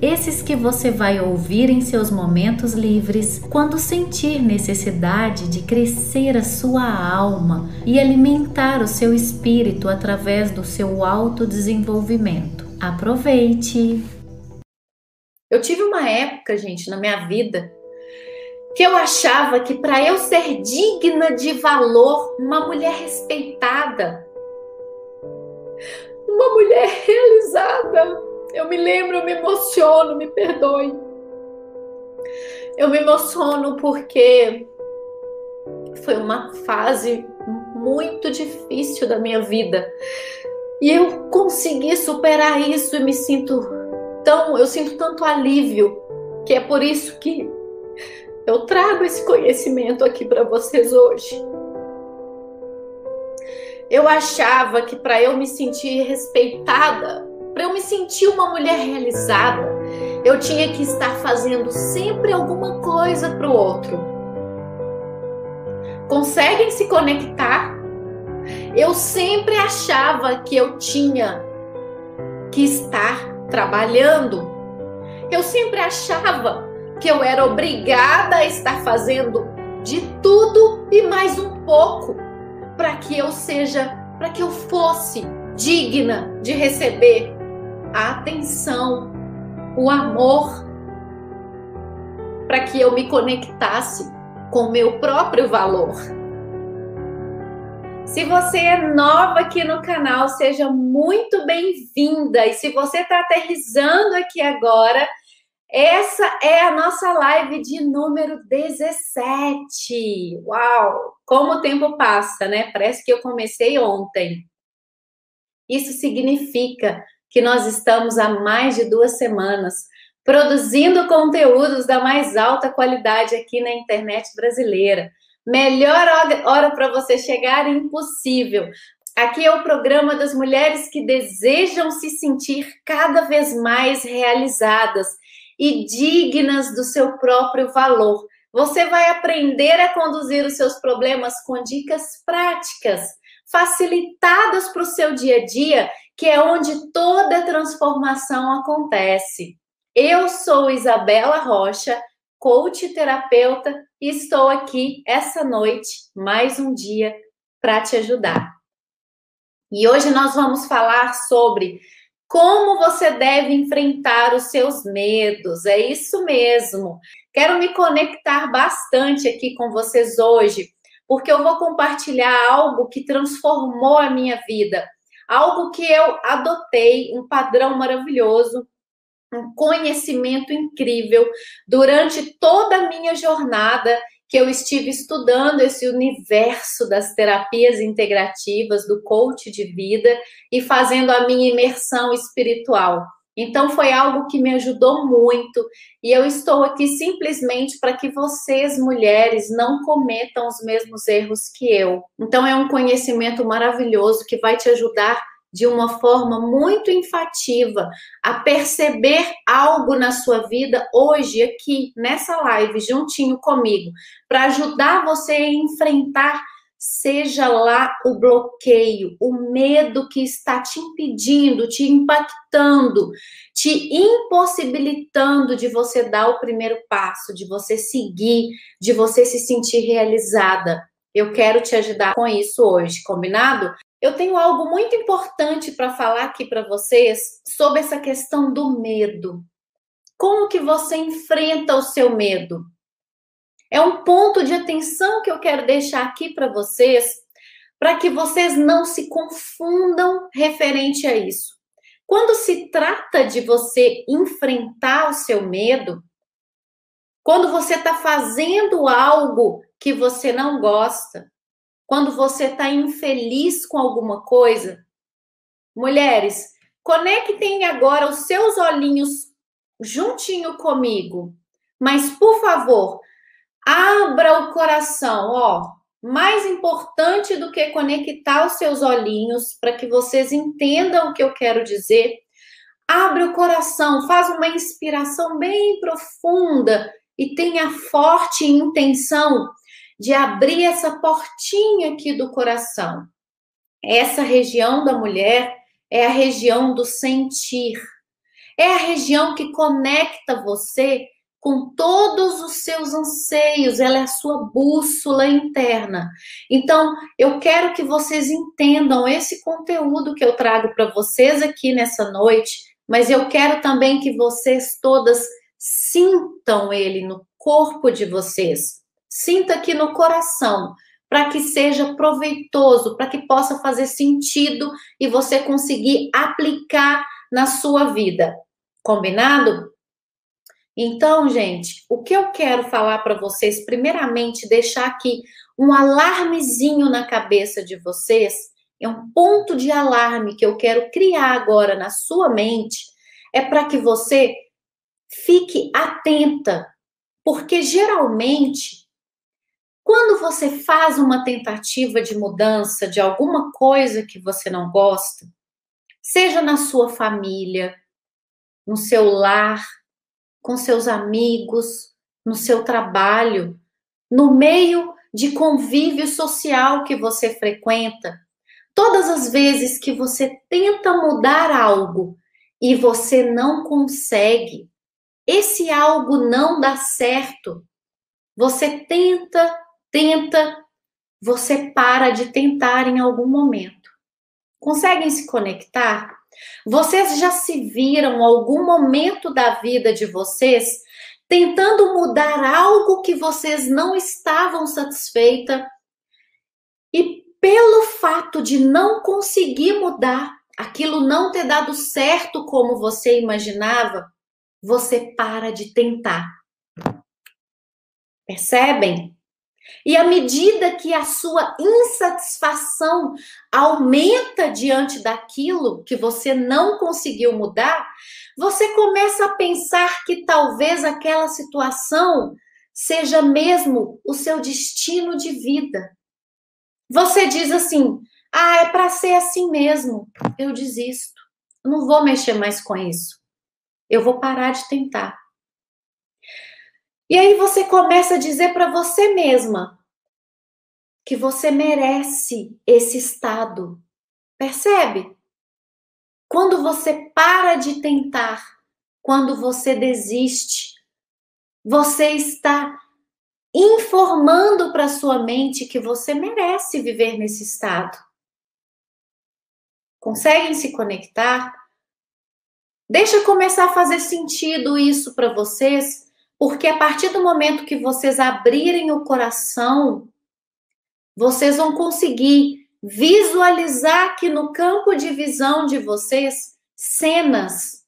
Esses que você vai ouvir em seus momentos livres, quando sentir necessidade de crescer a sua alma e alimentar o seu espírito através do seu autodesenvolvimento. Aproveite! Eu tive uma época, gente, na minha vida que eu achava que para eu ser digna de valor, uma mulher respeitada, uma mulher realizada, eu me lembro, eu me emociono, me perdoe. Eu me emociono porque foi uma fase muito difícil da minha vida. E eu consegui superar isso e me sinto tão, eu sinto tanto alívio, que é por isso que eu trago esse conhecimento aqui para vocês hoje. Eu achava que para eu me sentir respeitada, para eu me sentir uma mulher realizada, eu tinha que estar fazendo sempre alguma coisa para o outro. Conseguem se conectar? Eu sempre achava que eu tinha que estar trabalhando. Eu sempre achava que eu era obrigada a estar fazendo de tudo e mais um pouco para que eu seja, para que eu fosse digna de receber a atenção, o amor, para que eu me conectasse com o meu próprio valor. Se você é nova aqui no canal, seja muito bem-vinda. E se você está aterrizando aqui agora, essa é a nossa live de número 17. Uau! Como o tempo passa, né? Parece que eu comecei ontem. Isso significa que nós estamos há mais de duas semanas produzindo conteúdos da mais alta qualidade aqui na internet brasileira. Melhor hora para você chegar impossível. Aqui é o programa das mulheres que desejam se sentir cada vez mais realizadas e dignas do seu próprio valor. Você vai aprender a conduzir os seus problemas com dicas práticas, facilitadas para o seu dia a dia, que é onde toda transformação acontece. Eu sou Isabela Rocha, coach terapeuta, e estou aqui essa noite, mais um dia, para te ajudar. E hoje nós vamos falar sobre como você deve enfrentar os seus medos. É isso mesmo. Quero me conectar bastante aqui com vocês hoje, porque eu vou compartilhar algo que transformou a minha vida, algo que eu adotei, um padrão maravilhoso, um conhecimento incrível durante toda a minha jornada que eu estive estudando esse universo das terapias integrativas, do coach de vida e fazendo a minha imersão espiritual. Então foi algo que me ajudou muito e eu estou aqui simplesmente para que vocês, mulheres, não cometam os mesmos erros que eu. Então é um conhecimento maravilhoso que vai te ajudar de uma forma muito enfativa a perceber algo na sua vida hoje, aqui nessa live, juntinho comigo, para ajudar você a enfrentar, seja lá o bloqueio, o medo que está te impedindo, te impactando, te impossibilitando de você dar o primeiro passo, de você seguir, de você se sentir realizada. Eu quero te ajudar com isso hoje, combinado? Eu tenho algo muito importante para falar aqui para vocês sobre essa questão do medo. Como que você enfrenta o seu medo? É um ponto de atenção que eu quero deixar aqui para vocês, para que vocês não se confundam referente a isso. Quando se trata de você enfrentar o seu medo, quando você está fazendo algo que você não gosta, quando você está infeliz com alguma coisa, mulheres, conectem agora os seus olhinhos juntinho comigo. Mas, por favor, Abra o coração, ó. Mais importante do que conectar os seus olhinhos para que vocês entendam o que eu quero dizer. Abre o coração, faz uma inspiração bem profunda e tenha forte intenção de abrir essa portinha aqui do coração. Essa região da mulher é a região do sentir. É a região que conecta você com todos os seus anseios, ela é a sua bússola interna. Então, eu quero que vocês entendam esse conteúdo que eu trago para vocês aqui nessa noite, mas eu quero também que vocês todas sintam ele no corpo de vocês. Sinta aqui no coração, para que seja proveitoso, para que possa fazer sentido e você conseguir aplicar na sua vida. Combinado? Então, gente, o que eu quero falar para vocês, primeiramente, deixar aqui um alarmezinho na cabeça de vocês, é um ponto de alarme que eu quero criar agora na sua mente, é para que você fique atenta, porque geralmente, quando você faz uma tentativa de mudança de alguma coisa que você não gosta, seja na sua família, no seu lar, com seus amigos, no seu trabalho, no meio de convívio social que você frequenta. Todas as vezes que você tenta mudar algo e você não consegue, esse algo não dá certo. Você tenta, tenta, você para de tentar em algum momento. Conseguem se conectar? Vocês já se viram algum momento da vida de vocês tentando mudar algo que vocês não estavam satisfeita e pelo fato de não conseguir mudar, aquilo não ter dado certo como você imaginava, você para de tentar. Percebem? E à medida que a sua insatisfação aumenta diante daquilo que você não conseguiu mudar, você começa a pensar que talvez aquela situação seja mesmo o seu destino de vida. Você diz assim: ah, é para ser assim mesmo, eu desisto, não vou mexer mais com isso, eu vou parar de tentar. E aí você começa a dizer para você mesma que você merece esse estado. Percebe? Quando você para de tentar, quando você desiste, você está informando para sua mente que você merece viver nesse estado. Conseguem se conectar? Deixa começar a fazer sentido isso para vocês porque a partir do momento que vocês abrirem o coração, vocês vão conseguir visualizar aqui no campo de visão de vocês cenas.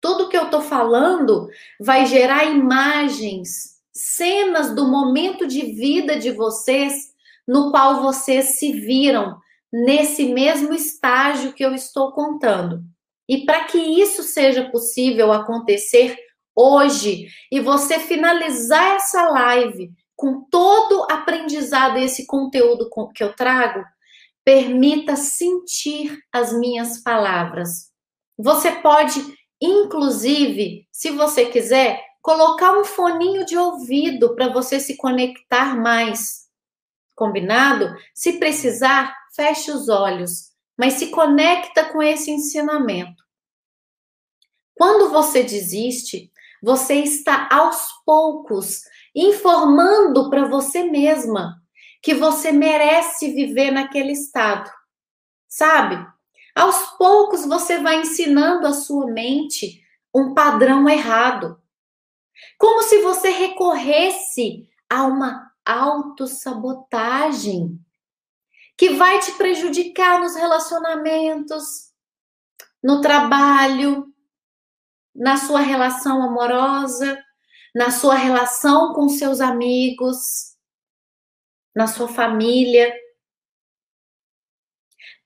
Tudo que eu tô falando vai gerar imagens, cenas do momento de vida de vocês no qual vocês se viram nesse mesmo estágio que eu estou contando. E para que isso seja possível acontecer hoje e você finalizar essa live com todo aprendizado esse conteúdo que eu trago, permita sentir as minhas palavras. Você pode, inclusive, se você quiser, colocar um foninho de ouvido para você se conectar mais. Combinado? Se precisar, feche os olhos, mas se conecta com esse ensinamento. Quando você desiste, você está aos poucos informando para você mesma que você merece viver naquele estado. Sabe? Aos poucos você vai ensinando a sua mente um padrão errado. Como se você recorresse a uma autossabotagem que vai te prejudicar nos relacionamentos, no trabalho, na sua relação amorosa, na sua relação com seus amigos, na sua família.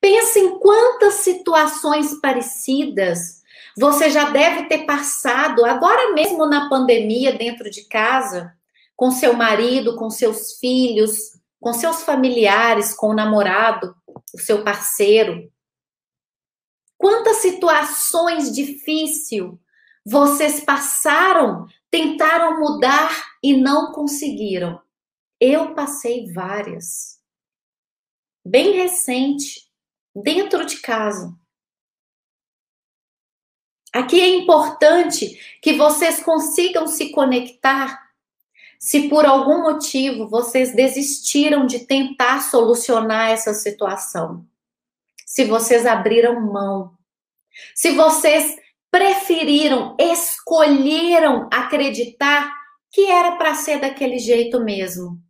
Pense em quantas situações parecidas você já deve ter passado agora mesmo na pandemia dentro de casa, com seu marido, com seus filhos, com seus familiares, com o namorado, o seu parceiro. Quantas situações difíceis vocês passaram, tentaram mudar e não conseguiram? Eu passei várias. Bem recente, dentro de casa. Aqui é importante que vocês consigam se conectar se por algum motivo vocês desistiram de tentar solucionar essa situação. Se vocês abriram mão. Se vocês preferiram, escolheram acreditar que era para ser daquele jeito mesmo.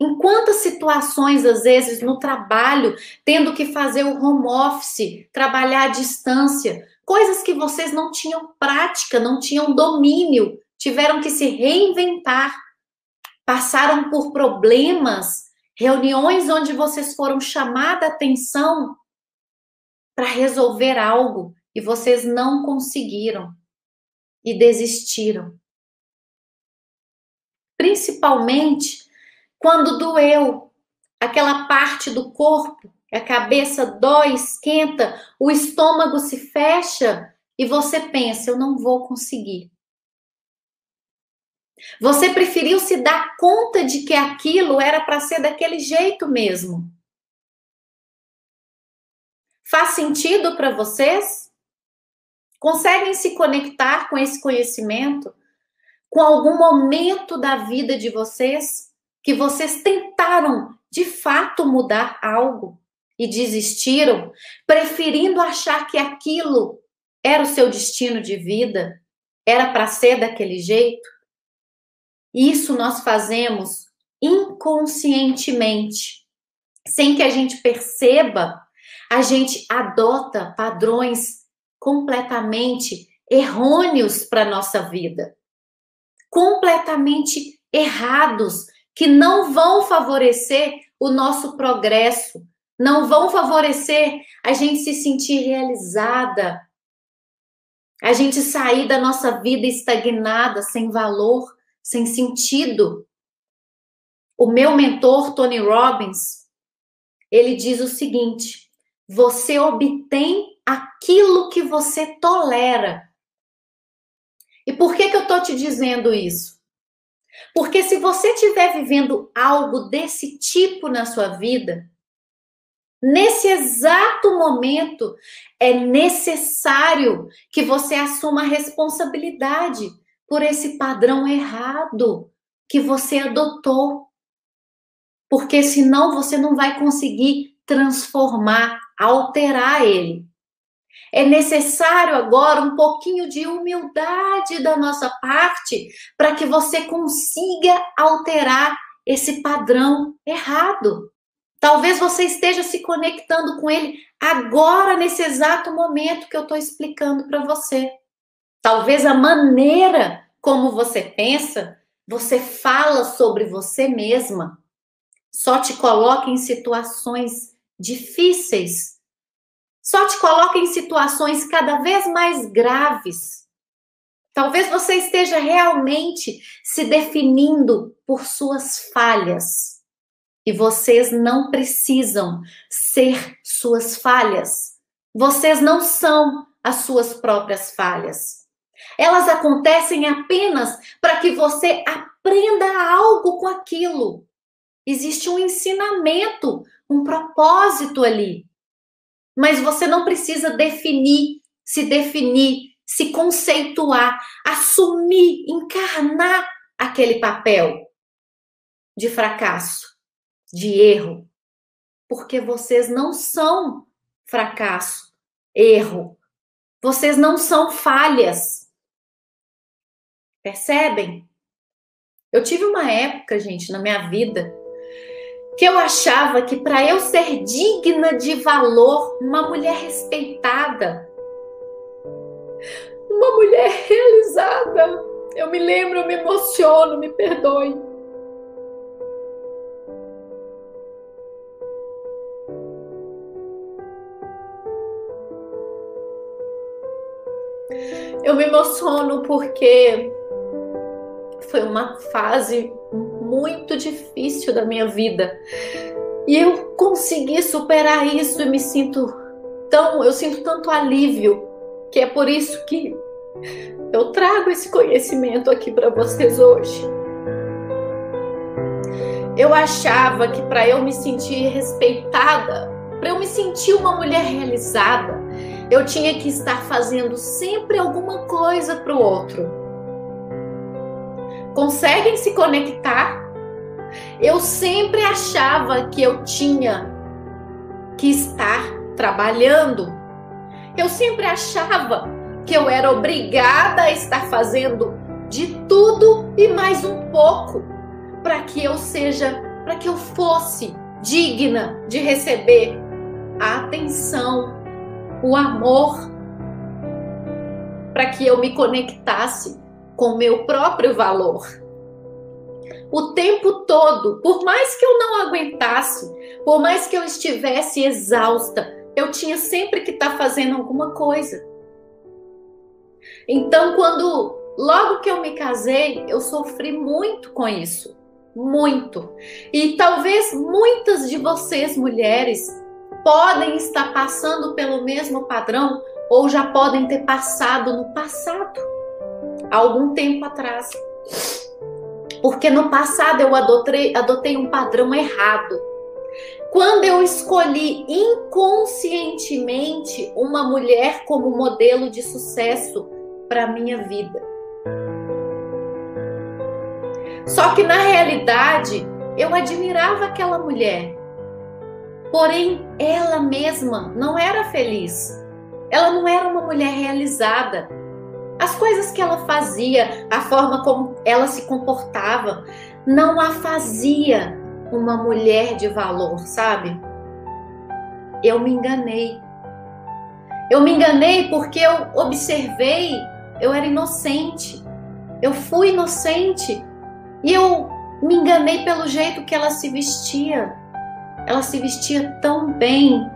Em quantas situações, às vezes, no trabalho, tendo que fazer o home office, trabalhar à distância, coisas que vocês não tinham prática, não tinham domínio, tiveram que se reinventar, passaram por problemas, reuniões onde vocês foram chamada atenção para resolver algo e vocês não conseguiram e desistiram. Principalmente quando doeu, aquela parte do corpo, a cabeça dói, esquenta, o estômago se fecha e você pensa: eu não vou conseguir. Você preferiu se dar conta de que aquilo era para ser daquele jeito mesmo. Faz sentido para vocês? Conseguem se conectar com esse conhecimento? Com algum momento da vida de vocês? que vocês tentaram de fato mudar algo e desistiram, preferindo achar que aquilo era o seu destino de vida, era para ser daquele jeito? Isso nós fazemos inconscientemente, sem que a gente perceba, a gente adota padrões completamente errôneos para nossa vida, completamente errados que não vão favorecer o nosso progresso, não vão favorecer a gente se sentir realizada, a gente sair da nossa vida estagnada, sem valor, sem sentido. O meu mentor, Tony Robbins, ele diz o seguinte: você obtém aquilo que você tolera. E por que, que eu estou te dizendo isso? Porque se você estiver vivendo algo desse tipo na sua vida, nesse exato momento é necessário que você assuma a responsabilidade por esse padrão errado que você adotou. Porque senão você não vai conseguir transformar, alterar ele. É necessário agora um pouquinho de humildade da nossa parte para que você consiga alterar esse padrão errado. Talvez você esteja se conectando com ele agora, nesse exato momento que eu estou explicando para você. Talvez a maneira como você pensa, você fala sobre você mesma, só te coloca em situações difíceis só te coloca em situações cada vez mais graves. Talvez você esteja realmente se definindo por suas falhas. E vocês não precisam ser suas falhas. Vocês não são as suas próprias falhas. Elas acontecem apenas para que você aprenda algo com aquilo. Existe um ensinamento, um propósito ali mas você não precisa definir, se definir, se conceituar, assumir, encarnar aquele papel de fracasso, de erro, porque vocês não são fracasso, erro. Vocês não são falhas. Percebem? Eu tive uma época, gente, na minha vida que eu achava que para eu ser digna de valor, uma mulher respeitada, uma mulher realizada, eu me lembro, eu me emociono, me perdoe. Eu me emociono porque foi uma fase muito difícil da minha vida. E eu consegui superar isso e me sinto tão, eu sinto tanto alívio, que é por isso que eu trago esse conhecimento aqui para vocês hoje. Eu achava que para eu me sentir respeitada, para eu me sentir uma mulher realizada, eu tinha que estar fazendo sempre alguma coisa para o outro. Conseguem se conectar? Eu sempre achava que eu tinha que estar trabalhando. Eu sempre achava que eu era obrigada a estar fazendo de tudo e mais um pouco para que eu seja, para que eu fosse digna de receber a atenção, o amor, para que eu me conectasse com meu próprio valor. O tempo todo, por mais que eu não aguentasse, por mais que eu estivesse exausta, eu tinha sempre que estar tá fazendo alguma coisa. Então, quando logo que eu me casei, eu sofri muito com isso. Muito. E talvez muitas de vocês, mulheres, podem estar passando pelo mesmo padrão ou já podem ter passado no passado, algum tempo atrás. Porque no passado eu adotei, adotei um padrão errado. Quando eu escolhi inconscientemente uma mulher como modelo de sucesso para minha vida. Só que na realidade eu admirava aquela mulher, Porém, ela mesma não era feliz. Ela não era uma mulher realizada. As coisas que ela fazia, a forma como ela se comportava, não a fazia uma mulher de valor, sabe? Eu me enganei. Eu me enganei porque eu observei, eu era inocente. Eu fui inocente e eu me enganei pelo jeito que ela se vestia ela se vestia tão bem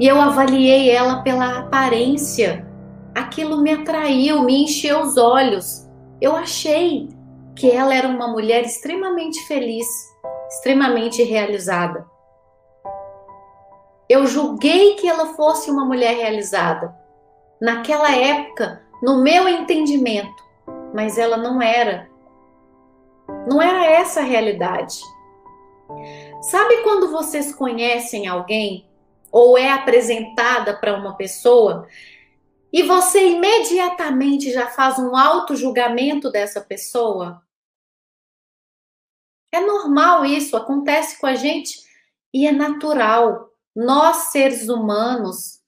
e eu avaliei ela pela aparência. Aquilo me atraiu, me encheu os olhos. Eu achei que ela era uma mulher extremamente feliz, extremamente realizada. Eu julguei que ela fosse uma mulher realizada. Naquela época, no meu entendimento, mas ela não era. Não era essa a realidade. Sabe quando vocês conhecem alguém ou é apresentada para uma pessoa e você imediatamente já faz um auto-julgamento dessa pessoa? É normal isso, acontece com a gente e é natural. Nós, seres humanos,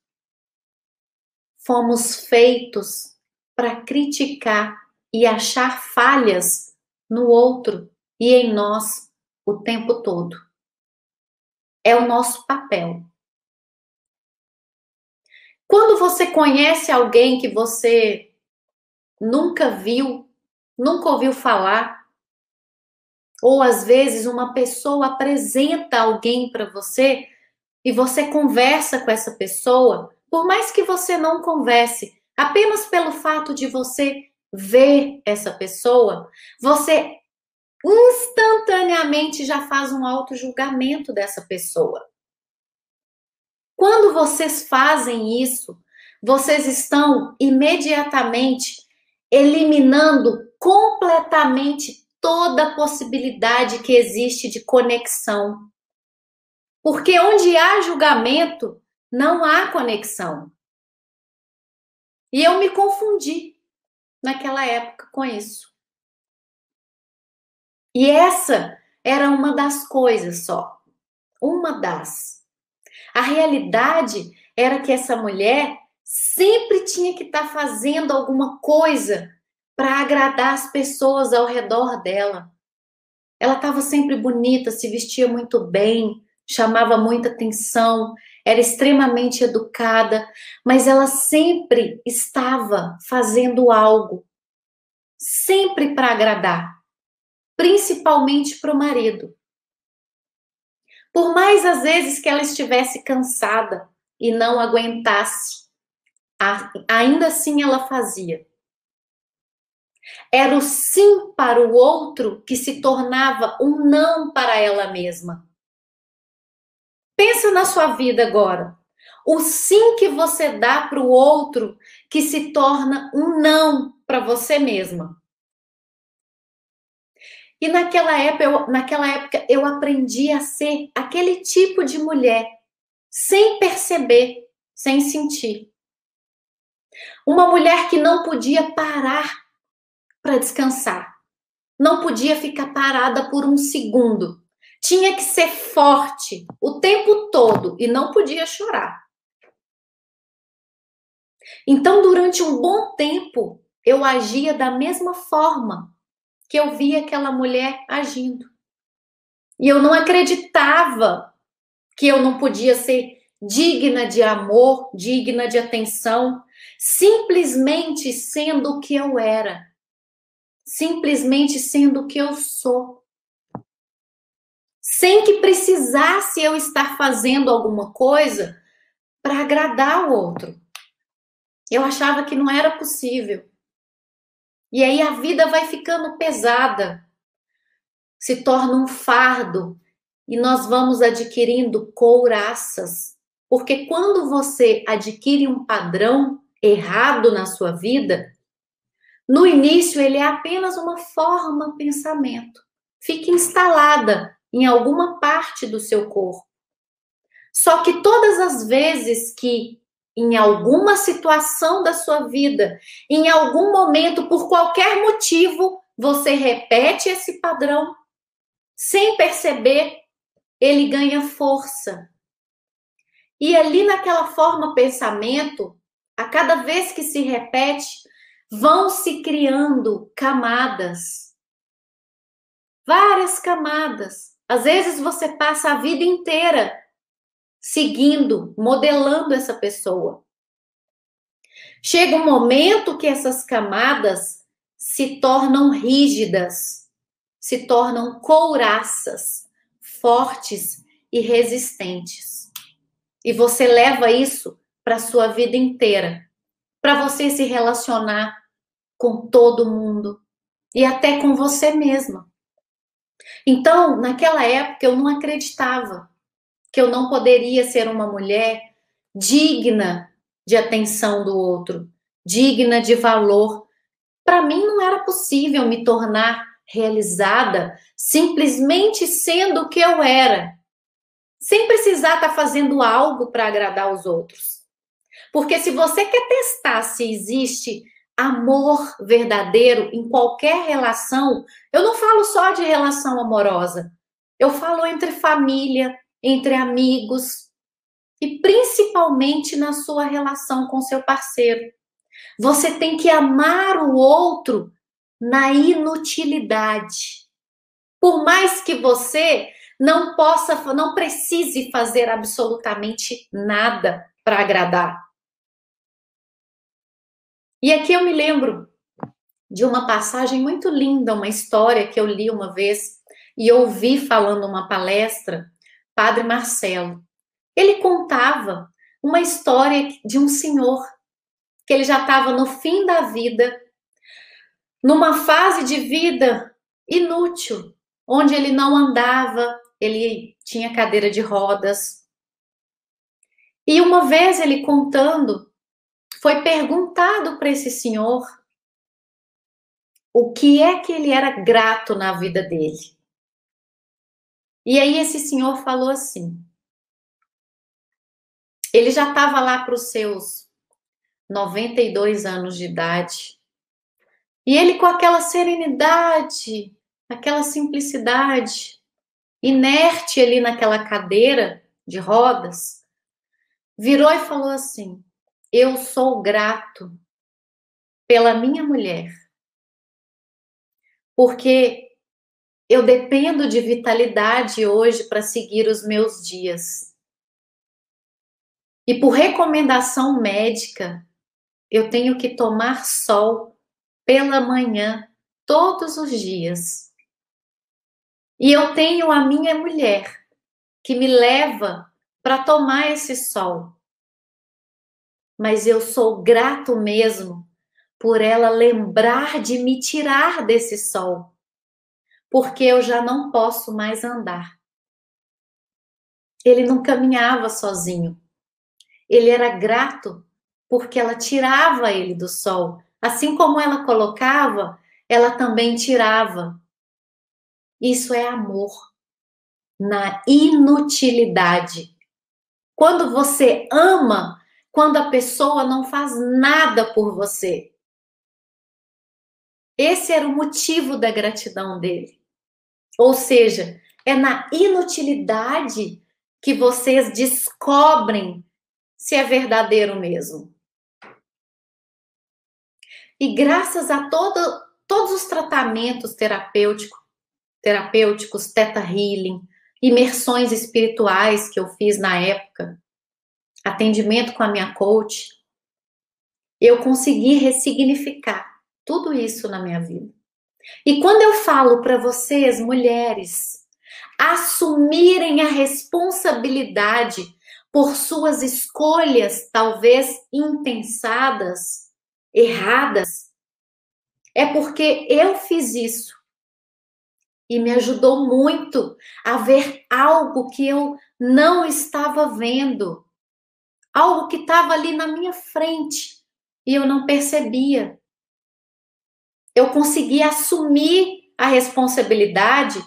fomos feitos para criticar e achar falhas no outro e em nós o tempo todo é o nosso papel. Quando você conhece alguém que você nunca viu, nunca ouviu falar, ou às vezes uma pessoa apresenta alguém para você e você conversa com essa pessoa, por mais que você não converse, apenas pelo fato de você ver essa pessoa, você instantaneamente já faz um auto-julgamento dessa pessoa. Quando vocês fazem isso, vocês estão imediatamente eliminando completamente toda possibilidade que existe de conexão. Porque onde há julgamento, não há conexão. E eu me confundi naquela época com isso. E essa era uma das coisas só. Uma das. A realidade era que essa mulher sempre tinha que estar tá fazendo alguma coisa para agradar as pessoas ao redor dela. Ela estava sempre bonita, se vestia muito bem, chamava muita atenção, era extremamente educada, mas ela sempre estava fazendo algo, sempre para agradar principalmente para o marido. Por mais às vezes que ela estivesse cansada e não aguentasse, ainda assim ela fazia. Era o sim para o outro que se tornava um não para ela mesma. Pensa na sua vida agora. O sim que você dá para o outro que se torna um não para você mesma. E naquela época, eu, naquela época eu aprendi a ser aquele tipo de mulher, sem perceber, sem sentir. Uma mulher que não podia parar para descansar. Não podia ficar parada por um segundo. Tinha que ser forte o tempo todo e não podia chorar. Então, durante um bom tempo, eu agia da mesma forma que eu via aquela mulher agindo. E eu não acreditava que eu não podia ser digna de amor, digna de atenção, simplesmente sendo o que eu era, simplesmente sendo o que eu sou. Sem que precisasse eu estar fazendo alguma coisa para agradar o outro. Eu achava que não era possível. E aí a vida vai ficando pesada, se torna um fardo e nós vamos adquirindo couraças. Porque quando você adquire um padrão errado na sua vida, no início ele é apenas uma forma pensamento. Fica instalada em alguma parte do seu corpo. Só que todas as vezes que em alguma situação da sua vida, em algum momento, por qualquer motivo, você repete esse padrão, sem perceber, ele ganha força. E ali naquela forma pensamento, a cada vez que se repete, vão se criando camadas. Várias camadas. Às vezes você passa a vida inteira seguindo, modelando essa pessoa. Chega um momento que essas camadas se tornam rígidas, se tornam couraças, fortes e resistentes. E você leva isso para sua vida inteira, para você se relacionar com todo mundo e até com você mesma. Então, naquela época eu não acreditava que eu não poderia ser uma mulher digna de atenção do outro, digna de valor. Para mim não era possível me tornar realizada simplesmente sendo o que eu era, sem precisar estar tá fazendo algo para agradar os outros. Porque se você quer testar se existe amor verdadeiro em qualquer relação, eu não falo só de relação amorosa. Eu falo entre família, entre amigos e principalmente na sua relação com seu parceiro. Você tem que amar o outro na inutilidade. Por mais que você não possa, não precise fazer absolutamente nada para agradar. E aqui eu me lembro de uma passagem muito linda, uma história que eu li uma vez e ouvi falando uma palestra Padre Marcelo. Ele contava uma história de um senhor que ele já estava no fim da vida, numa fase de vida inútil, onde ele não andava, ele tinha cadeira de rodas. E uma vez ele contando, foi perguntado para esse senhor o que é que ele era grato na vida dele. E aí esse senhor falou assim: ele já estava lá para os seus 92 anos de idade. E ele, com aquela serenidade, aquela simplicidade, inerte ali naquela cadeira de rodas, virou e falou assim: Eu sou grato pela minha mulher, porque eu dependo de vitalidade hoje para seguir os meus dias. E por recomendação médica, eu tenho que tomar sol pela manhã todos os dias. E eu tenho a minha mulher que me leva para tomar esse sol. Mas eu sou grato mesmo, por ela lembrar de me tirar desse sol, porque eu já não posso mais andar. Ele não caminhava sozinho. Ele era grato porque ela tirava ele do sol. Assim como ela colocava, ela também tirava. Isso é amor na inutilidade. Quando você ama, quando a pessoa não faz nada por você. Esse era o motivo da gratidão dele. Ou seja, é na inutilidade que vocês descobrem se é verdadeiro mesmo. E graças a todo, todos os tratamentos terapêuticos, terapêuticos, teta healing, imersões espirituais que eu fiz na época, atendimento com a minha coach, eu consegui ressignificar tudo isso na minha vida. E quando eu falo para vocês, mulheres, assumirem a responsabilidade por suas escolhas, talvez impensadas, erradas, é porque eu fiz isso. E me ajudou muito a ver algo que eu não estava vendo, algo que estava ali na minha frente e eu não percebia. Eu consegui assumir a responsabilidade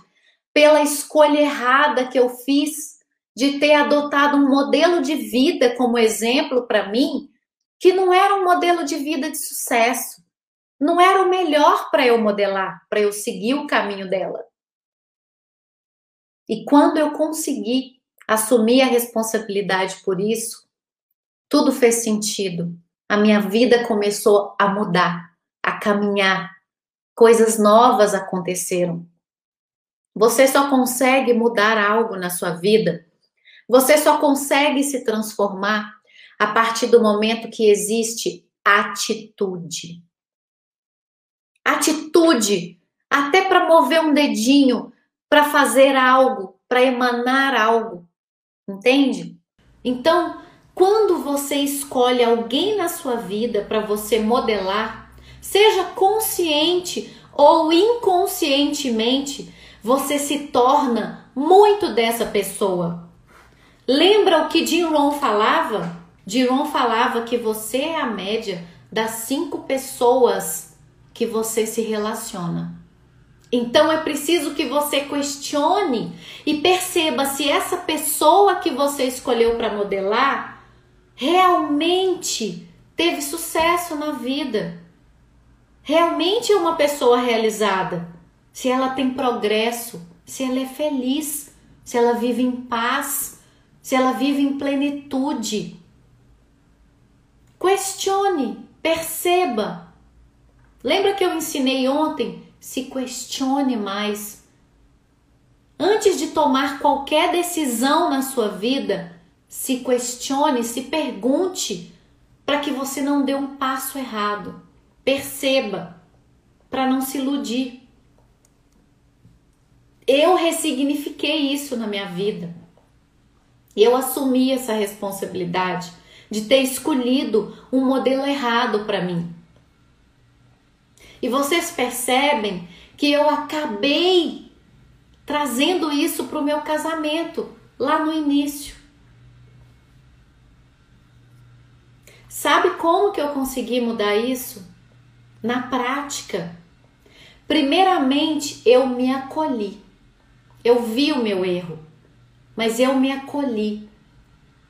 pela escolha errada que eu fiz de ter adotado um modelo de vida como exemplo para mim, que não era um modelo de vida de sucesso. Não era o melhor para eu modelar, para eu seguir o caminho dela. E quando eu consegui assumir a responsabilidade por isso, tudo fez sentido. A minha vida começou a mudar, a caminhar. Coisas novas aconteceram. Você só consegue mudar algo na sua vida, você só consegue se transformar a partir do momento que existe atitude. Atitude, até para mover um dedinho, para fazer algo, para emanar algo. Entende? Então, quando você escolhe alguém na sua vida para você modelar, seja consciente ou inconscientemente, você se torna muito dessa pessoa. Lembra o que Jim Rohn falava? Jim Rohn falava que você é a média das cinco pessoas que você se relaciona. Então é preciso que você questione e perceba se essa pessoa que você escolheu para modelar realmente teve sucesso na vida. Realmente é uma pessoa realizada se ela tem progresso, se ela é feliz, se ela vive em paz, se ela vive em plenitude. Questione, perceba. Lembra que eu ensinei ontem? Se questione mais. Antes de tomar qualquer decisão na sua vida, se questione, se pergunte para que você não dê um passo errado. Perceba, para não se iludir eu ressignifiquei isso na minha vida. Eu assumi essa responsabilidade de ter escolhido um modelo errado para mim. E vocês percebem que eu acabei trazendo isso para o meu casamento lá no início. Sabe como que eu consegui mudar isso? Na prática. Primeiramente, eu me acolhi. Eu vi o meu erro, mas eu me acolhi.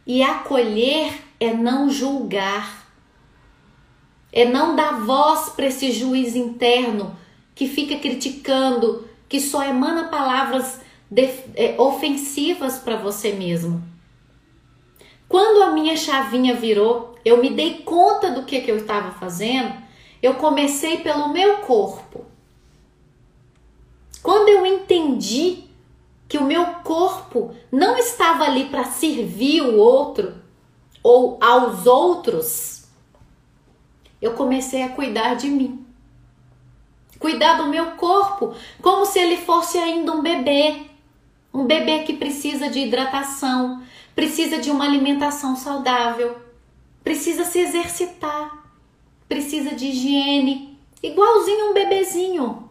E acolher é não julgar, é não dar voz para esse juiz interno que fica criticando, que só emana palavras é, ofensivas para você mesmo. Quando a minha chavinha virou, eu me dei conta do que, que eu estava fazendo, eu comecei pelo meu corpo. Quando eu entendi que o meu corpo não estava ali para servir o outro ou aos outros, eu comecei a cuidar de mim. Cuidar do meu corpo como se ele fosse ainda um bebê. Um bebê que precisa de hidratação, precisa de uma alimentação saudável, precisa se exercitar. Precisa de higiene, igualzinho um bebezinho.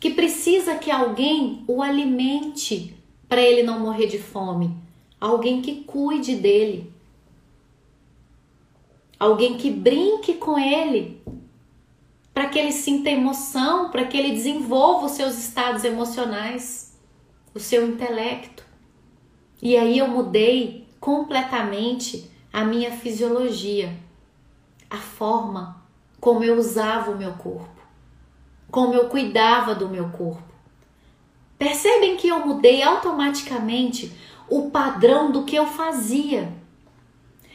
Que precisa que alguém o alimente para ele não morrer de fome, alguém que cuide dele, alguém que brinque com ele, para que ele sinta emoção, para que ele desenvolva os seus estados emocionais, o seu intelecto. E aí eu mudei completamente a minha fisiologia, a forma como eu usava o meu corpo, como eu cuidava do meu corpo. Percebem que eu mudei automaticamente o padrão do que eu fazia.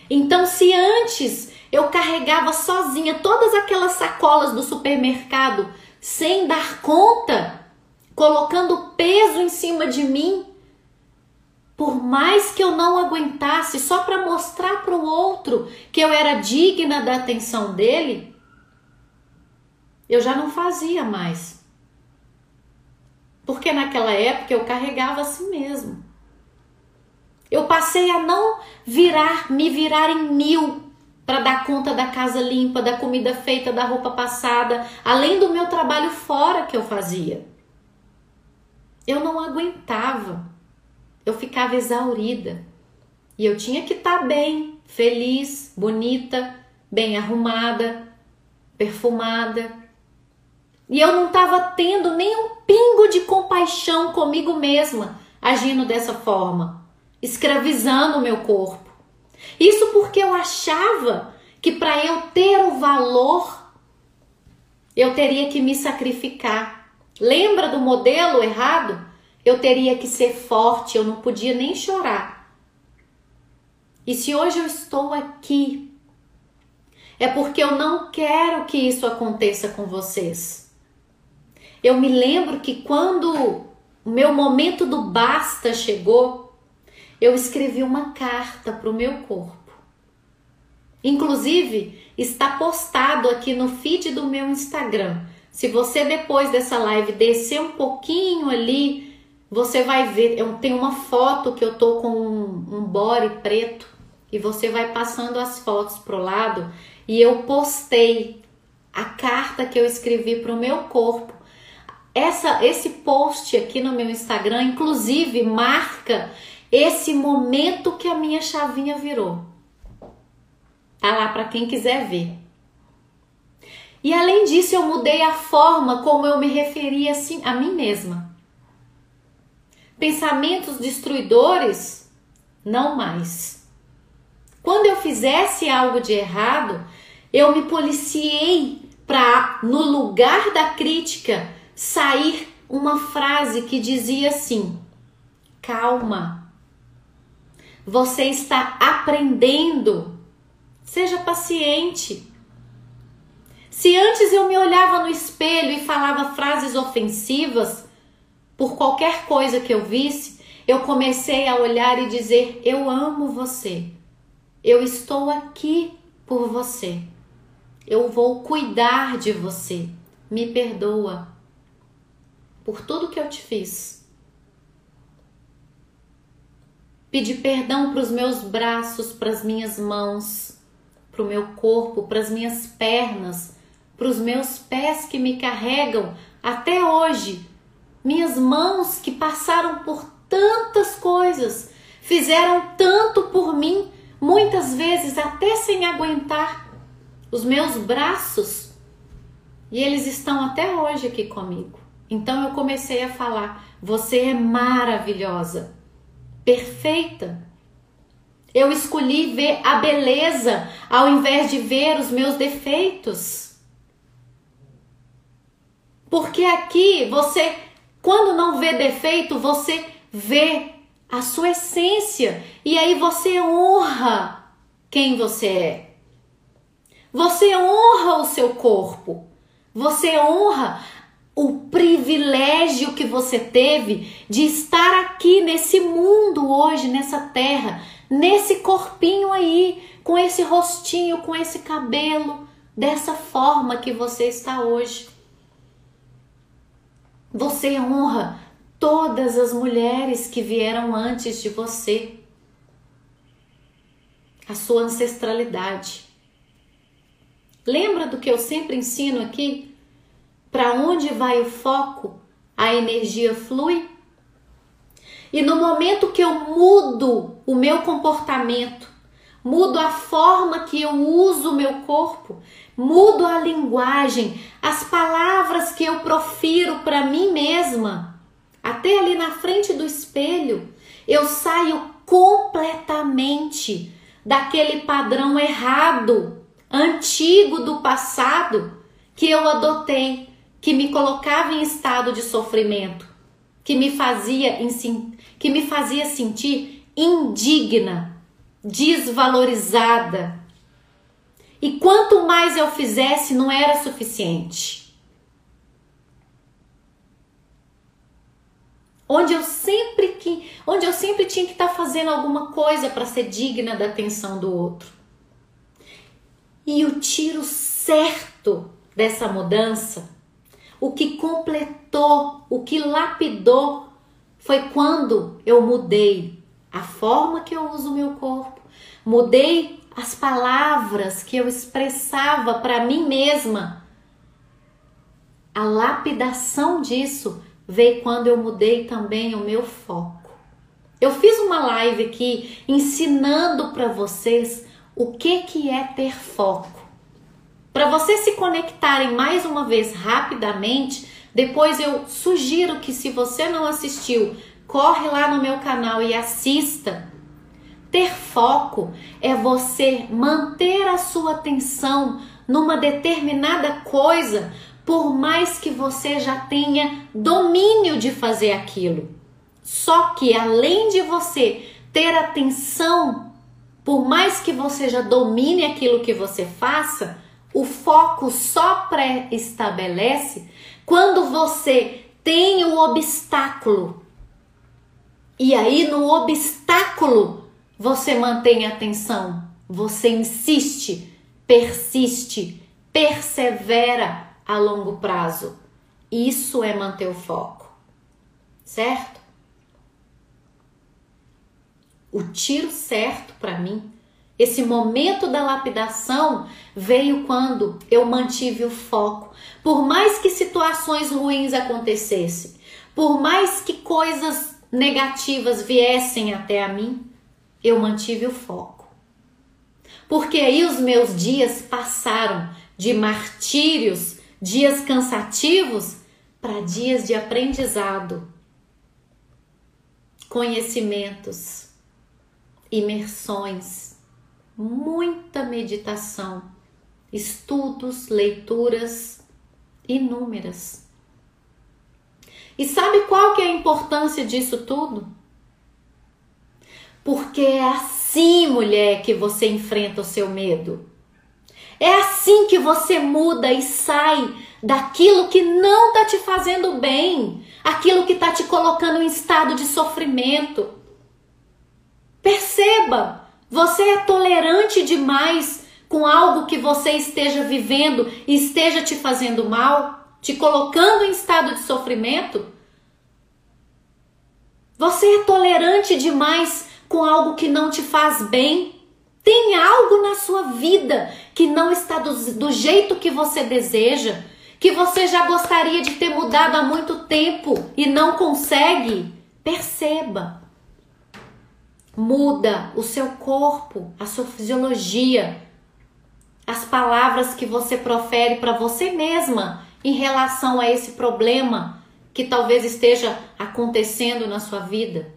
Então, se antes eu carregava sozinha todas aquelas sacolas do supermercado sem dar conta, colocando peso em cima de mim, por mais que eu não aguentasse, só para mostrar para o outro que eu era digna da atenção dele, eu já não fazia mais. Porque naquela época eu carregava assim mesmo. Eu passei a não virar, me virar em mil para dar conta da casa limpa, da comida feita, da roupa passada, além do meu trabalho fora que eu fazia. Eu não aguentava. Eu ficava exaurida. E eu tinha que estar tá bem, feliz, bonita, bem arrumada, perfumada. E eu não estava tendo nem um pingo de compaixão comigo mesma, agindo dessa forma, escravizando o meu corpo. Isso porque eu achava que para eu ter o valor, eu teria que me sacrificar. Lembra do modelo errado? Eu teria que ser forte, eu não podia nem chorar. E se hoje eu estou aqui, é porque eu não quero que isso aconteça com vocês. Eu me lembro que quando o meu momento do basta chegou, eu escrevi uma carta para o meu corpo. Inclusive, está postado aqui no feed do meu Instagram. Se você depois dessa live descer um pouquinho ali, você vai ver. Eu tenho uma foto que eu tô com um, um body preto e você vai passando as fotos pro lado e eu postei a carta que eu escrevi para o meu corpo. Essa, esse post aqui no meu Instagram, inclusive, marca esse momento que a minha chavinha virou. Tá lá para quem quiser ver. E além disso, eu mudei a forma como eu me referia assim a mim mesma. Pensamentos destruidores, não mais. Quando eu fizesse algo de errado, eu me policiei para, no lugar da crítica, sair uma frase que dizia assim: calma, você está aprendendo. Seja paciente. Se antes eu me olhava no espelho e falava frases ofensivas por qualquer coisa que eu visse, eu comecei a olhar e dizer: Eu amo você. Eu estou aqui por você. Eu vou cuidar de você. Me perdoa por tudo que eu te fiz. Pedir perdão para os meus braços, para as minhas mãos, para o meu corpo, para as minhas pernas, para os meus pés que me carregam até hoje. Minhas mãos que passaram por tantas coisas, fizeram tanto por mim, muitas vezes até sem aguentar. Os meus braços, e eles estão até hoje aqui comigo. Então eu comecei a falar: você é maravilhosa perfeita. Eu escolhi ver a beleza ao invés de ver os meus defeitos. Porque aqui você, quando não vê defeito, você vê a sua essência e aí você honra quem você é. Você honra o seu corpo. Você honra o privilégio que você teve de estar aqui nesse mundo hoje, nessa terra, nesse corpinho aí, com esse rostinho, com esse cabelo, dessa forma que você está hoje. Você honra todas as mulheres que vieram antes de você, a sua ancestralidade. Lembra do que eu sempre ensino aqui? Para onde vai o foco, a energia flui. E no momento que eu mudo o meu comportamento, mudo a forma que eu uso o meu corpo, mudo a linguagem, as palavras que eu profiro para mim mesma, até ali na frente do espelho, eu saio completamente daquele padrão errado, antigo do passado que eu adotei, que me colocava em estado de sofrimento, que me fazia que me fazia sentir indigna, desvalorizada. E quanto mais eu fizesse, não era suficiente. onde eu sempre que, onde eu sempre tinha que estar tá fazendo alguma coisa para ser digna da atenção do outro. E o tiro certo dessa mudança, o que completou, o que lapidou, foi quando eu mudei a forma que eu uso o meu corpo, mudei as palavras que eu expressava para mim mesma. A lapidação disso veio quando eu mudei também o meu foco. Eu fiz uma live aqui ensinando para vocês o que que é ter foco. Para vocês se conectarem mais uma vez rapidamente, depois eu sugiro que se você não assistiu, corre lá no meu canal e assista. Ter foco é você manter a sua atenção numa determinada coisa por mais que você já tenha domínio de fazer aquilo. Só que além de você ter atenção, por mais que você já domine aquilo que você faça, o foco só pré-estabelece quando você tem o obstáculo. E aí no obstáculo você mantém a atenção, você insiste, persiste, persevera a longo prazo. Isso é manter o foco, certo? O tiro certo para mim, esse momento da lapidação veio quando eu mantive o foco. Por mais que situações ruins acontecessem, por mais que coisas negativas viessem até a mim, eu mantive o foco. Porque aí os meus dias passaram de martírios dias cansativos para dias de aprendizado, conhecimentos, imersões, muita meditação, estudos, leituras inúmeras. E sabe qual que é a importância disso tudo? Porque é assim, mulher, que você enfrenta o seu medo. É assim que você muda e sai daquilo que não está te fazendo bem, aquilo que está te colocando em estado de sofrimento. Perceba, você é tolerante demais com algo que você esteja vivendo e esteja te fazendo mal, te colocando em estado de sofrimento? Você é tolerante demais com algo que não te faz bem? Tem algo na sua vida que não está do, do jeito que você deseja, que você já gostaria de ter mudado há muito tempo e não consegue? Perceba. Muda o seu corpo, a sua fisiologia, as palavras que você profere para você mesma em relação a esse problema que talvez esteja acontecendo na sua vida.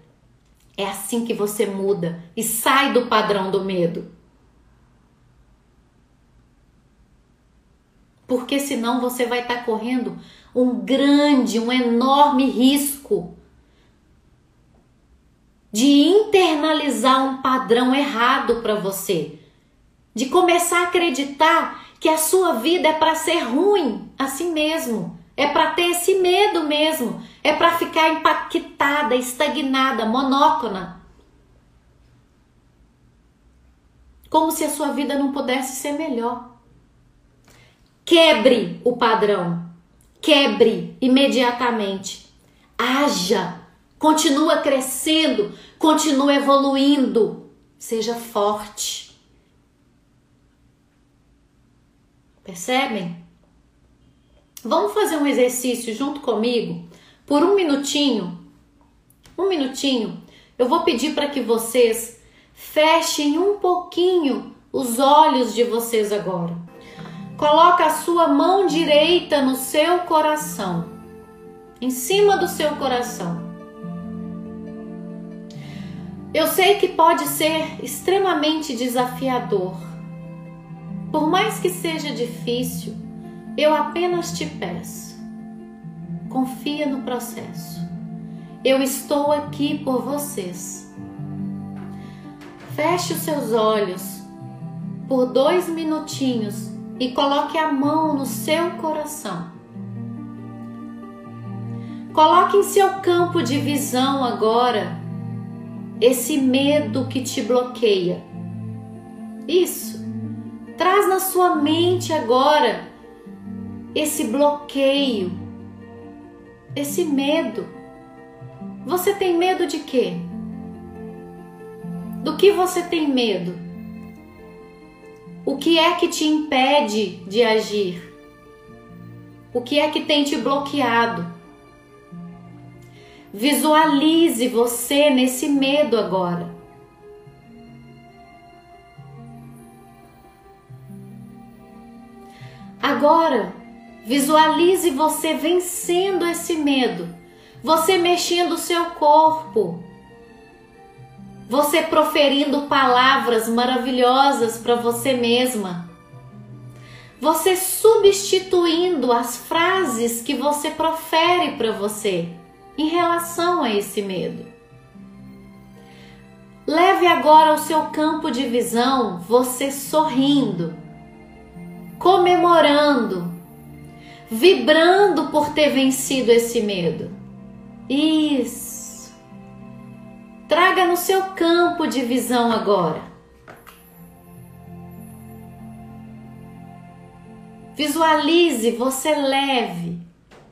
É assim que você muda e sai do padrão do medo. Porque senão você vai estar tá correndo um grande, um enorme risco de internalizar um padrão errado para você, de começar a acreditar que a sua vida é para ser ruim assim mesmo, é para ter esse medo mesmo, é para ficar impactada, estagnada, monótona. Como se a sua vida não pudesse ser melhor. Quebre o padrão. Quebre imediatamente. Haja. Continua crescendo, continua evoluindo. Seja forte. Percebem? Vamos fazer um exercício junto comigo por um minutinho. Um minutinho. Eu vou pedir para que vocês fechem um pouquinho os olhos de vocês agora. Coloca a sua mão direita no seu coração, em cima do seu coração. Eu sei que pode ser extremamente desafiador. Por mais que seja difícil, eu apenas te peço. Confia no processo. Eu estou aqui por vocês. Feche os seus olhos por dois minutinhos e coloque a mão no seu coração. Coloque em seu campo de visão agora esse medo que te bloqueia. Isso. Traz na sua mente agora esse bloqueio, esse medo. Você tem medo de quê? Do que você tem medo? O que é que te impede de agir? O que é que tem te bloqueado? Visualize você nesse medo agora. Agora, visualize você vencendo esse medo, você mexendo o seu corpo, você proferindo palavras maravilhosas para você mesma. Você substituindo as frases que você profere para você em relação a esse medo. Leve agora ao seu campo de visão você sorrindo, comemorando, vibrando por ter vencido esse medo. Isso. Traga no seu campo de visão agora. Visualize você leve,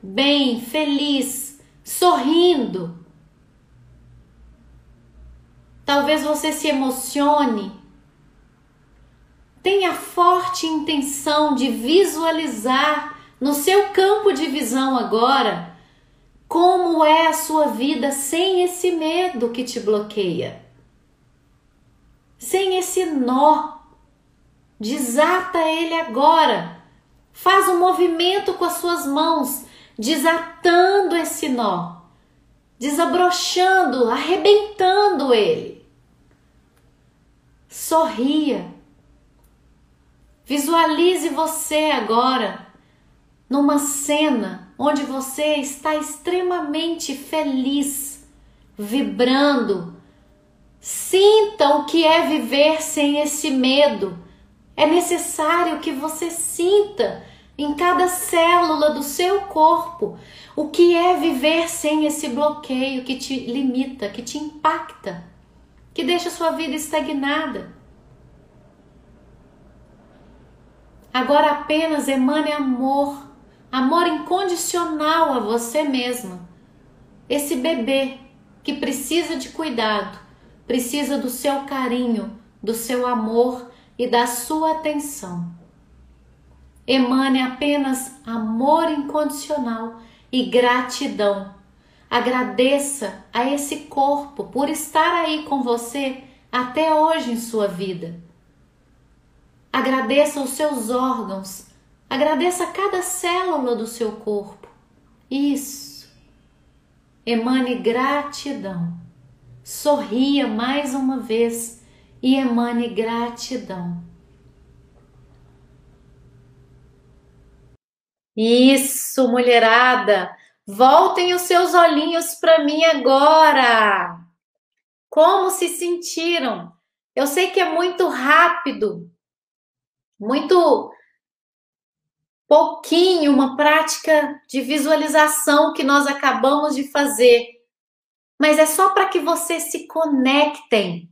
bem, feliz, sorrindo. Talvez você se emocione. Tenha forte intenção de visualizar no seu campo de visão agora como é a sua vida sem esse medo que te bloqueia? Sem esse nó. Desata ele agora. Faz um movimento com as suas mãos, desatando esse nó, desabrochando, arrebentando ele. Sorria. Visualize você agora numa cena onde você está extremamente feliz, vibrando. Sinta o que é viver sem esse medo. É necessário que você sinta em cada célula do seu corpo o que é viver sem esse bloqueio que te limita, que te impacta, que deixa sua vida estagnada. Agora apenas emane amor amor incondicional a você mesma. Esse bebê que precisa de cuidado, precisa do seu carinho, do seu amor e da sua atenção. Emane apenas amor incondicional e gratidão. Agradeça a esse corpo por estar aí com você até hoje em sua vida. Agradeça os seus órgãos, Agradeça cada célula do seu corpo. Isso. Emane gratidão. Sorria mais uma vez e emane gratidão. Isso, mulherada. Voltem os seus olhinhos para mim agora. Como se sentiram? Eu sei que é muito rápido, muito pouquinho, uma prática de visualização que nós acabamos de fazer. Mas é só para que vocês se conectem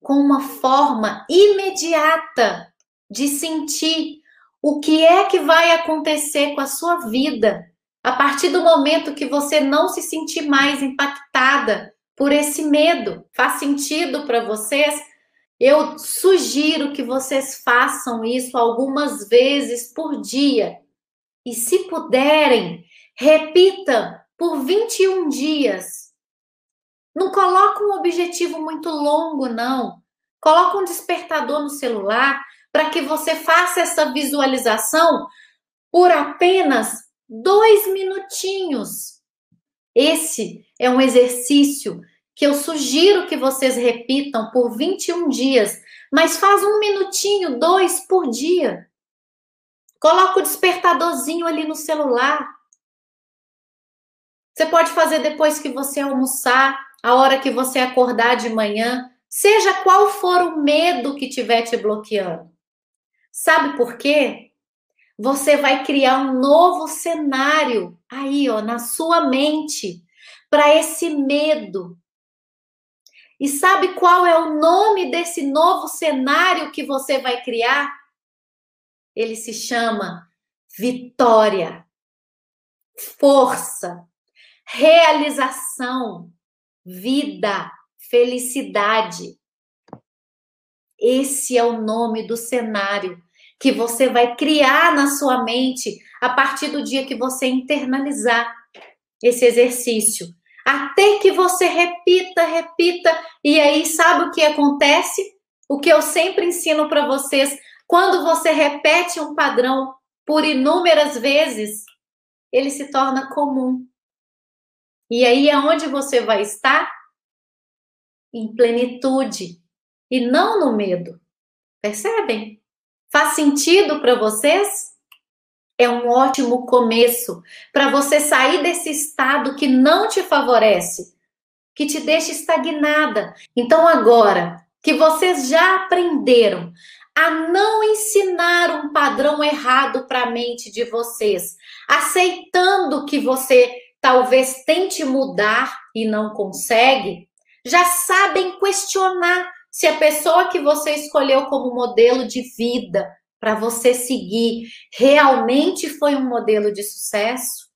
com uma forma imediata de sentir o que é que vai acontecer com a sua vida a partir do momento que você não se sentir mais impactada por esse medo. Faz sentido para vocês? Eu sugiro que vocês façam isso algumas vezes por dia. E se puderem, repita por 21 dias. Não coloca um objetivo muito longo, não. Coloca um despertador no celular para que você faça essa visualização por apenas dois minutinhos. Esse é um exercício que eu sugiro que vocês repitam por 21 dias, mas faz um minutinho, dois por dia. Coloca o despertadorzinho ali no celular. Você pode fazer depois que você almoçar, a hora que você acordar de manhã, seja qual for o medo que estiver te bloqueando. Sabe por quê? Você vai criar um novo cenário aí, ó, na sua mente para esse medo. E sabe qual é o nome desse novo cenário que você vai criar? Ele se chama vitória, força, realização, vida, felicidade. Esse é o nome do cenário que você vai criar na sua mente a partir do dia que você internalizar esse exercício. Até que você repita, repita, e aí sabe o que acontece? O que eu sempre ensino para vocês, quando você repete um padrão por inúmeras vezes, ele se torna comum. E aí é onde você vai estar? Em plenitude, e não no medo. Percebem? Faz sentido para vocês? É um ótimo começo para você sair desse estado que não te favorece, que te deixa estagnada. Então, agora que vocês já aprenderam a não ensinar um padrão errado para a mente de vocês, aceitando que você talvez tente mudar e não consegue, já sabem questionar se a pessoa que você escolheu como modelo de vida para você seguir realmente foi um modelo de sucesso,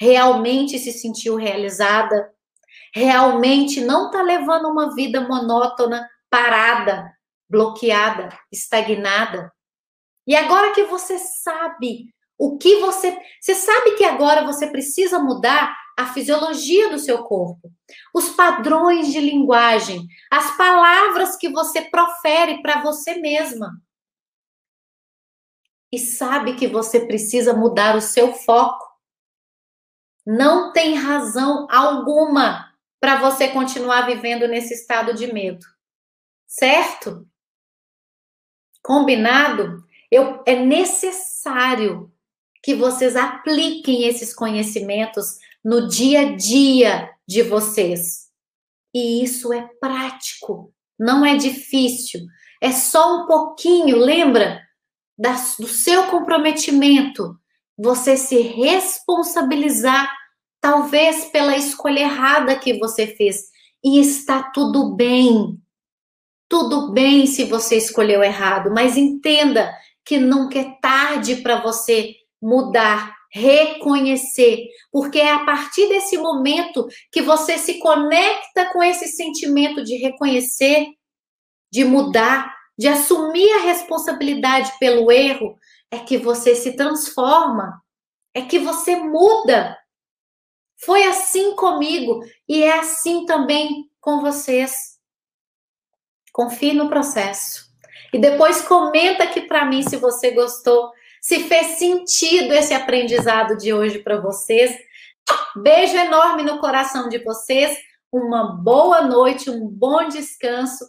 realmente se sentiu realizada, realmente não está levando uma vida monótona, parada, bloqueada, estagnada. E agora que você sabe o que você. Você sabe que agora você precisa mudar a fisiologia do seu corpo, os padrões de linguagem, as palavras que você profere para você mesma. E sabe que você precisa mudar o seu foco. Não tem razão alguma para você continuar vivendo nesse estado de medo. Certo? Combinado? Eu, é necessário que vocês apliquem esses conhecimentos no dia a dia de vocês. E isso é prático, não é difícil. É só um pouquinho, lembra? Da, do seu comprometimento, você se responsabilizar, talvez pela escolha errada que você fez. E está tudo bem. Tudo bem se você escolheu errado, mas entenda que nunca é tarde para você mudar reconhecer, porque é a partir desse momento que você se conecta com esse sentimento de reconhecer, de mudar, de assumir a responsabilidade pelo erro, é que você se transforma, é que você muda. Foi assim comigo e é assim também com vocês. Confie no processo. E depois comenta aqui para mim se você gostou se fez sentido esse aprendizado de hoje para vocês. Beijo enorme no coração de vocês. Uma boa noite, um bom descanso.